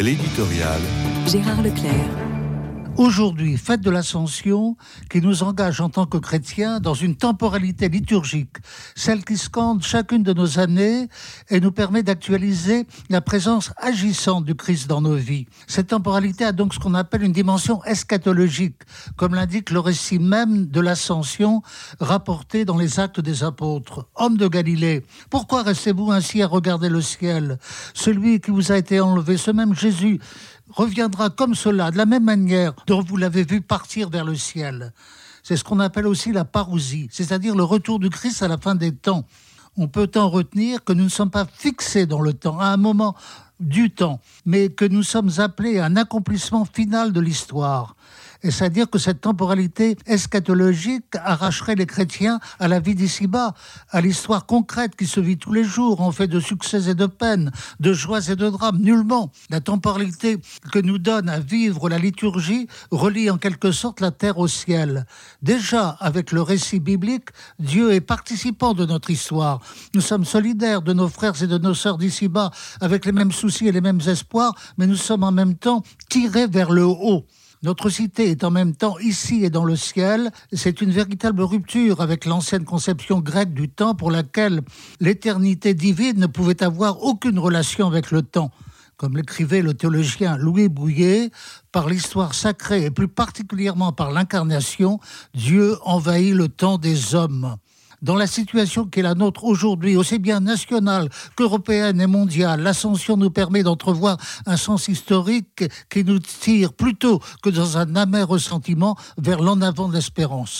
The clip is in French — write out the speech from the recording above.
L'éditorial. Gérard Leclerc. Aujourd'hui, fête de l'Ascension, qui nous engage en tant que chrétiens dans une temporalité liturgique, celle qui scande chacune de nos années et nous permet d'actualiser la présence agissante du Christ dans nos vies. Cette temporalité a donc ce qu'on appelle une dimension eschatologique, comme l'indique le récit même de l'Ascension rapporté dans les actes des apôtres. Homme de Galilée, pourquoi restez-vous ainsi à regarder le ciel? Celui qui vous a été enlevé, ce même Jésus, reviendra comme cela, de la même manière dont vous l'avez vu partir vers le ciel. C'est ce qu'on appelle aussi la parousie, c'est-à-dire le retour du Christ à la fin des temps. On peut en retenir que nous ne sommes pas fixés dans le temps, à un moment du temps, mais que nous sommes appelés à un accomplissement final de l'histoire. Et c'est-à-dire que cette temporalité eschatologique arracherait les chrétiens à la vie d'ici-bas, à l'histoire concrète qui se vit tous les jours, en fait de succès et de peines, de joies et de drames. Nullement. La temporalité que nous donne à vivre la liturgie relie en quelque sorte la terre au ciel. Déjà, avec le récit biblique, Dieu est participant de notre histoire. Nous sommes solidaires de nos frères et de nos sœurs d'ici-bas, avec les mêmes soucis et les mêmes espoirs, mais nous sommes en même temps tirés vers le haut. Notre cité est en même temps ici et dans le ciel. C'est une véritable rupture avec l'ancienne conception grecque du temps pour laquelle l'éternité divine ne pouvait avoir aucune relation avec le temps. Comme l'écrivait le théologien Louis Bouillet, par l'histoire sacrée et plus particulièrement par l'incarnation, Dieu envahit le temps des hommes dans la situation qui est la nôtre aujourd'hui, aussi bien nationale qu'européenne et mondiale, l'ascension nous permet d'entrevoir un sens historique qui nous tire plutôt que dans un amer ressentiment vers l'en avant de l'espérance.